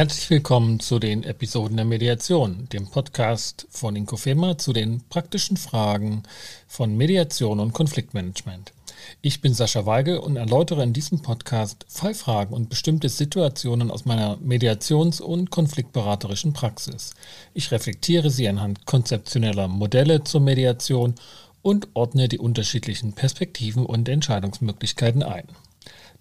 Herzlich willkommen zu den Episoden der Mediation, dem Podcast von Inkofema zu den praktischen Fragen von Mediation und Konfliktmanagement. Ich bin Sascha Weigel und erläutere in diesem Podcast Fallfragen und bestimmte Situationen aus meiner Mediations- und konfliktberaterischen Praxis. Ich reflektiere sie anhand konzeptioneller Modelle zur Mediation und ordne die unterschiedlichen Perspektiven und Entscheidungsmöglichkeiten ein.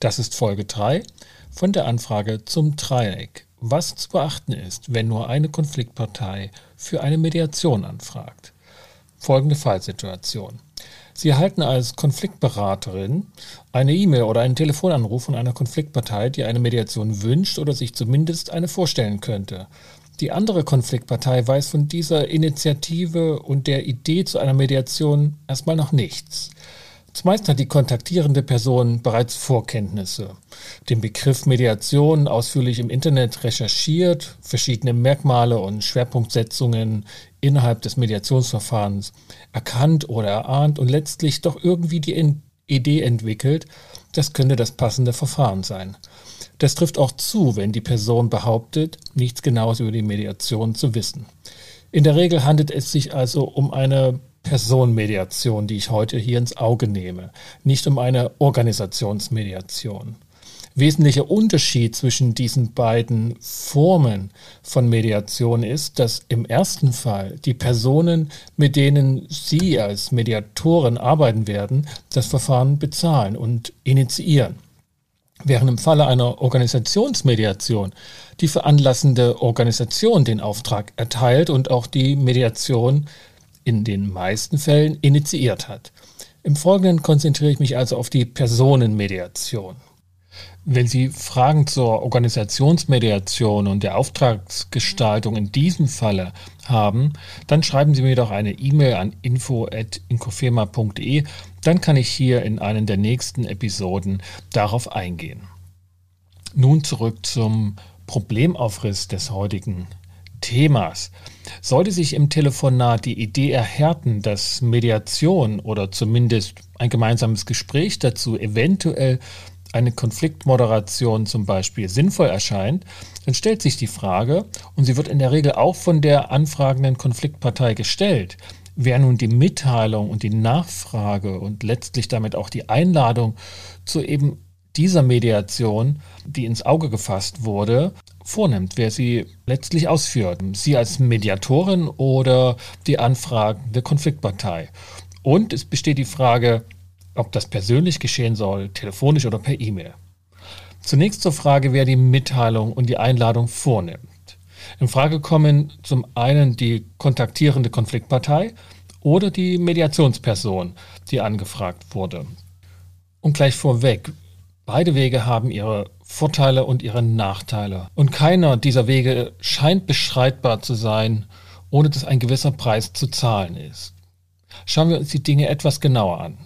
Das ist Folge 3 von der Anfrage zum Dreieck was zu beachten ist, wenn nur eine Konfliktpartei für eine Mediation anfragt. Folgende Fallsituation. Sie erhalten als Konfliktberaterin eine E-Mail oder einen Telefonanruf von einer Konfliktpartei, die eine Mediation wünscht oder sich zumindest eine vorstellen könnte. Die andere Konfliktpartei weiß von dieser Initiative und der Idee zu einer Mediation erstmal noch nichts. Zumeist hat die kontaktierende Person bereits Vorkenntnisse, den Begriff Mediation ausführlich im Internet recherchiert, verschiedene Merkmale und Schwerpunktsetzungen innerhalb des Mediationsverfahrens erkannt oder erahnt und letztlich doch irgendwie die Idee entwickelt, das könnte das passende Verfahren sein. Das trifft auch zu, wenn die Person behauptet, nichts Genaues über die Mediation zu wissen. In der Regel handelt es sich also um eine Personenmediation, die ich heute hier ins Auge nehme, nicht um eine Organisationsmediation. Wesentlicher Unterschied zwischen diesen beiden Formen von Mediation ist, dass im ersten Fall die Personen, mit denen Sie als Mediatoren arbeiten werden, das Verfahren bezahlen und initiieren. Während im Falle einer Organisationsmediation die veranlassende Organisation den Auftrag erteilt und auch die Mediation in den meisten Fällen initiiert hat. Im Folgenden konzentriere ich mich also auf die Personenmediation. Wenn Sie Fragen zur Organisationsmediation und der Auftragsgestaltung in diesem Falle haben, dann schreiben Sie mir doch eine E-Mail an info.inkofema.de, dann kann ich hier in einen der nächsten Episoden darauf eingehen. Nun zurück zum Problemaufriss des heutigen Themas. Sollte sich im Telefonat die Idee erhärten, dass Mediation oder zumindest ein gemeinsames Gespräch dazu eventuell eine Konfliktmoderation zum Beispiel sinnvoll erscheint, dann stellt sich die Frage, und sie wird in der Regel auch von der anfragenden Konfliktpartei gestellt, wer nun die Mitteilung und die Nachfrage und letztlich damit auch die Einladung zu eben dieser Mediation, die ins Auge gefasst wurde, vornimmt, wer sie letztlich ausführt. Sie als Mediatorin oder die anfragende Konfliktpartei. Und es besteht die Frage, ob das persönlich geschehen soll, telefonisch oder per E-Mail. Zunächst zur Frage, wer die Mitteilung und die Einladung vornimmt. In Frage kommen zum einen die kontaktierende Konfliktpartei oder die Mediationsperson, die angefragt wurde. Und gleich vorweg, beide Wege haben ihre Vorteile und ihre Nachteile. Und keiner dieser Wege scheint beschreitbar zu sein, ohne dass ein gewisser Preis zu zahlen ist. Schauen wir uns die Dinge etwas genauer an.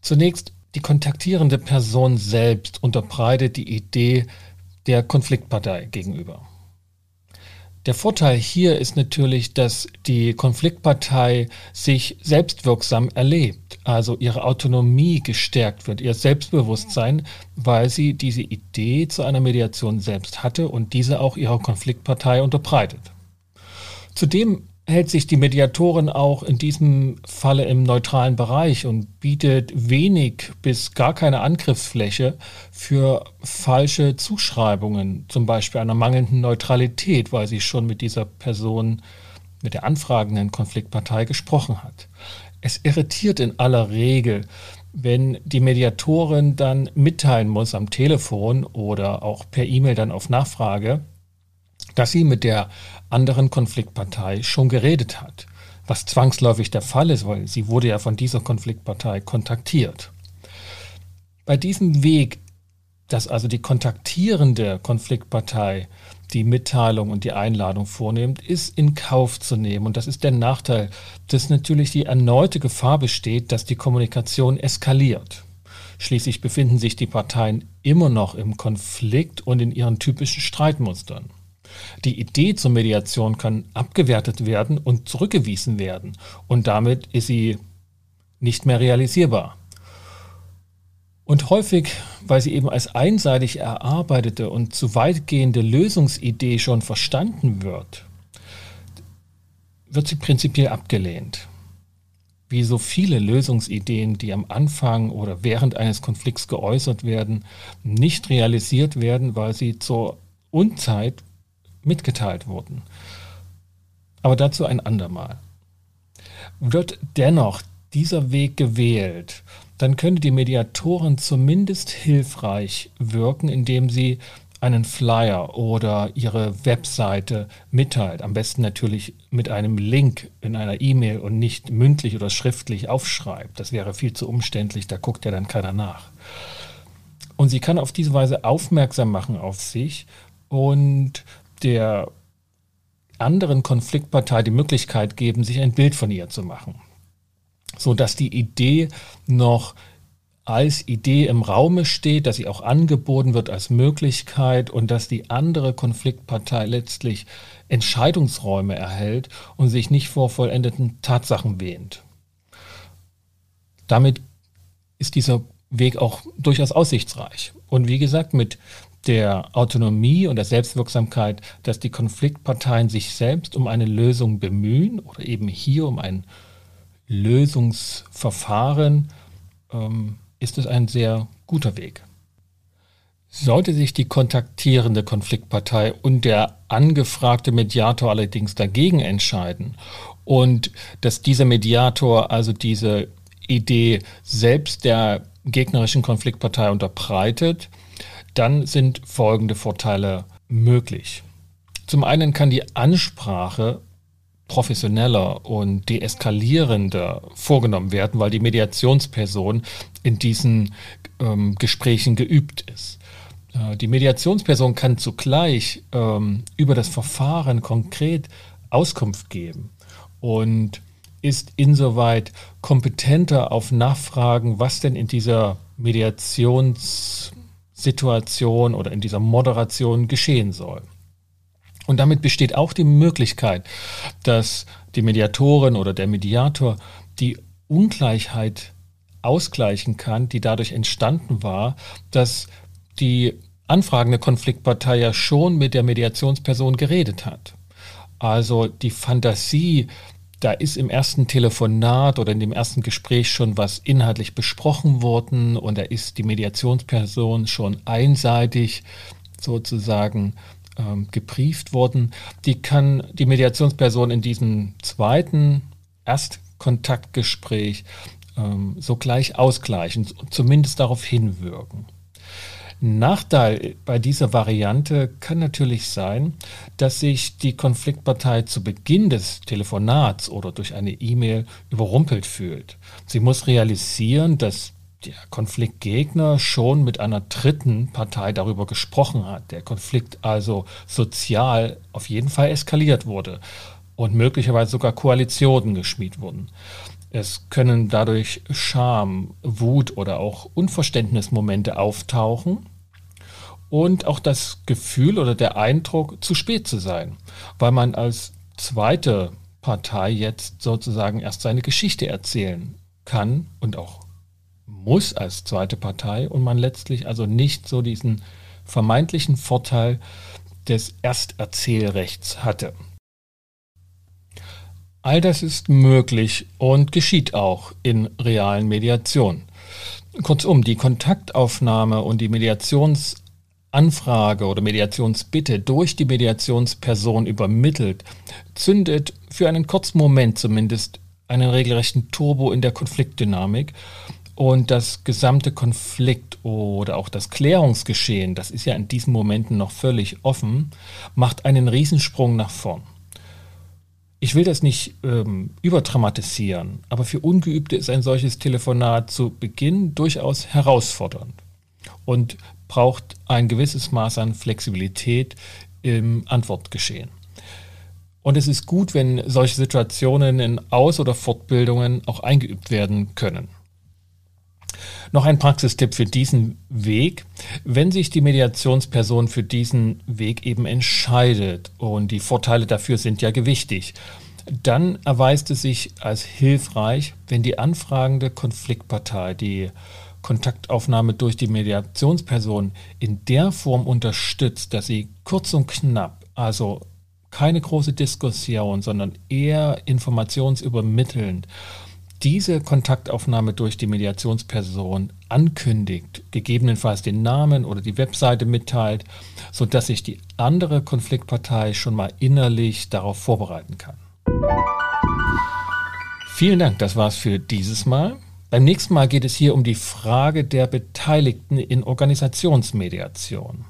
Zunächst die kontaktierende Person selbst unterbreitet die Idee der Konfliktpartei gegenüber. Der Vorteil hier ist natürlich, dass die Konfliktpartei sich selbstwirksam erlebt, also ihre Autonomie gestärkt wird, ihr Selbstbewusstsein, weil sie diese Idee zu einer Mediation selbst hatte und diese auch ihrer Konfliktpartei unterbreitet. Zudem hält sich die Mediatorin auch in diesem Falle im neutralen Bereich und bietet wenig bis gar keine Angriffsfläche für falsche Zuschreibungen, zum Beispiel einer mangelnden Neutralität, weil sie schon mit dieser Person, mit der anfragenden Konfliktpartei gesprochen hat. Es irritiert in aller Regel, wenn die Mediatorin dann mitteilen muss am Telefon oder auch per E-Mail dann auf Nachfrage, dass sie mit der anderen Konfliktpartei schon geredet hat, was zwangsläufig der Fall ist, weil sie wurde ja von dieser Konfliktpartei kontaktiert. Bei diesem Weg, dass also die kontaktierende Konfliktpartei die Mitteilung und die Einladung vornimmt, ist in Kauf zu nehmen. Und das ist der Nachteil, dass natürlich die erneute Gefahr besteht, dass die Kommunikation eskaliert. Schließlich befinden sich die Parteien immer noch im Konflikt und in ihren typischen Streitmustern. Die Idee zur Mediation kann abgewertet werden und zurückgewiesen werden und damit ist sie nicht mehr realisierbar. Und häufig, weil sie eben als einseitig erarbeitete und zu weitgehende Lösungsidee schon verstanden wird, wird sie prinzipiell abgelehnt. Wie so viele Lösungsideen, die am Anfang oder während eines Konflikts geäußert werden, nicht realisiert werden, weil sie zur Unzeit mitgeteilt wurden. Aber dazu ein andermal. Wird dennoch dieser Weg gewählt, dann könnte die Mediatorin zumindest hilfreich wirken, indem sie einen Flyer oder ihre Webseite mitteilt. Am besten natürlich mit einem Link in einer E-Mail und nicht mündlich oder schriftlich aufschreibt. Das wäre viel zu umständlich, da guckt ja dann keiner nach. Und sie kann auf diese Weise aufmerksam machen auf sich und der anderen Konfliktpartei die Möglichkeit geben, sich ein Bild von ihr zu machen, so dass die Idee noch als Idee im Raume steht, dass sie auch angeboten wird als Möglichkeit und dass die andere Konfliktpartei letztlich Entscheidungsräume erhält und sich nicht vor vollendeten Tatsachen wähnt. Damit ist dieser Weg auch durchaus aussichtsreich. Und wie gesagt, mit der Autonomie und der Selbstwirksamkeit, dass die Konfliktparteien sich selbst um eine Lösung bemühen oder eben hier um ein Lösungsverfahren, ähm, ist es ein sehr guter Weg. Sollte sich die kontaktierende Konfliktpartei und der angefragte Mediator allerdings dagegen entscheiden und dass dieser Mediator also diese Idee selbst der gegnerischen Konfliktpartei unterbreitet, dann sind folgende Vorteile möglich. Zum einen kann die Ansprache professioneller und deeskalierender vorgenommen werden, weil die Mediationsperson in diesen ähm, Gesprächen geübt ist. Äh, die Mediationsperson kann zugleich ähm, über das Verfahren konkret Auskunft geben und ist insoweit kompetenter auf Nachfragen, was denn in dieser Mediations Situation oder in dieser Moderation geschehen soll. Und damit besteht auch die Möglichkeit, dass die Mediatorin oder der Mediator die Ungleichheit ausgleichen kann, die dadurch entstanden war, dass die anfragende Konfliktpartei ja schon mit der Mediationsperson geredet hat. Also die Fantasie da ist im ersten Telefonat oder in dem ersten Gespräch schon was inhaltlich besprochen worden und da ist die Mediationsperson schon einseitig sozusagen ähm, gebrieft worden. Die kann die Mediationsperson in diesem zweiten Erstkontaktgespräch ähm, sogleich ausgleichen, zumindest darauf hinwirken. Nachteil bei dieser Variante kann natürlich sein, dass sich die Konfliktpartei zu Beginn des Telefonats oder durch eine E-Mail überrumpelt fühlt. Sie muss realisieren, dass der Konfliktgegner schon mit einer dritten Partei darüber gesprochen hat, der Konflikt also sozial auf jeden Fall eskaliert wurde und möglicherweise sogar Koalitionen geschmiedet wurden. Es können dadurch Scham, Wut oder auch Unverständnismomente auftauchen und auch das Gefühl oder der Eindruck, zu spät zu sein, weil man als zweite Partei jetzt sozusagen erst seine Geschichte erzählen kann und auch muss als zweite Partei und man letztlich also nicht so diesen vermeintlichen Vorteil des Ersterzählrechts hatte. All das ist möglich und geschieht auch in realen Mediationen. Kurzum, die Kontaktaufnahme und die Mediations Anfrage oder Mediationsbitte durch die Mediationsperson übermittelt, zündet für einen kurzen Moment zumindest einen regelrechten Turbo in der Konfliktdynamik und das gesamte Konflikt oder auch das Klärungsgeschehen, das ist ja in diesen Momenten noch völlig offen, macht einen Riesensprung nach vorn. Ich will das nicht ähm, überdramatisieren, aber für Ungeübte ist ein solches Telefonat zu Beginn durchaus herausfordernd und braucht ein gewisses Maß an Flexibilität im Antwortgeschehen. Und es ist gut, wenn solche Situationen in Aus- oder Fortbildungen auch eingeübt werden können. Noch ein Praxistipp für diesen Weg. Wenn sich die Mediationsperson für diesen Weg eben entscheidet und die Vorteile dafür sind ja gewichtig, dann erweist es sich als hilfreich, wenn die anfragende Konfliktpartei, die Kontaktaufnahme durch die Mediationsperson in der Form unterstützt, dass sie kurz und knapp, also keine große Diskussion, sondern eher informationsübermittelnd, diese Kontaktaufnahme durch die Mediationsperson ankündigt, gegebenenfalls den Namen oder die Webseite mitteilt, sodass sich die andere Konfliktpartei schon mal innerlich darauf vorbereiten kann. Vielen Dank, das war's für dieses Mal. Beim nächsten Mal geht es hier um die Frage der Beteiligten in Organisationsmediation.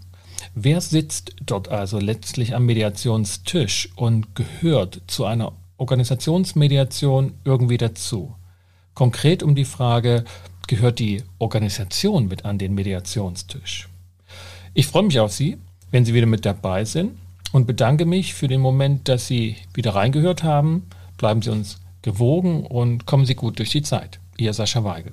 Wer sitzt dort also letztlich am Mediationstisch und gehört zu einer Organisationsmediation irgendwie dazu? Konkret um die Frage, gehört die Organisation mit an den Mediationstisch? Ich freue mich auf Sie, wenn Sie wieder mit dabei sind und bedanke mich für den Moment, dass Sie wieder reingehört haben. Bleiben Sie uns gewogen und kommen Sie gut durch die Zeit. Ihr Sascha Weigel.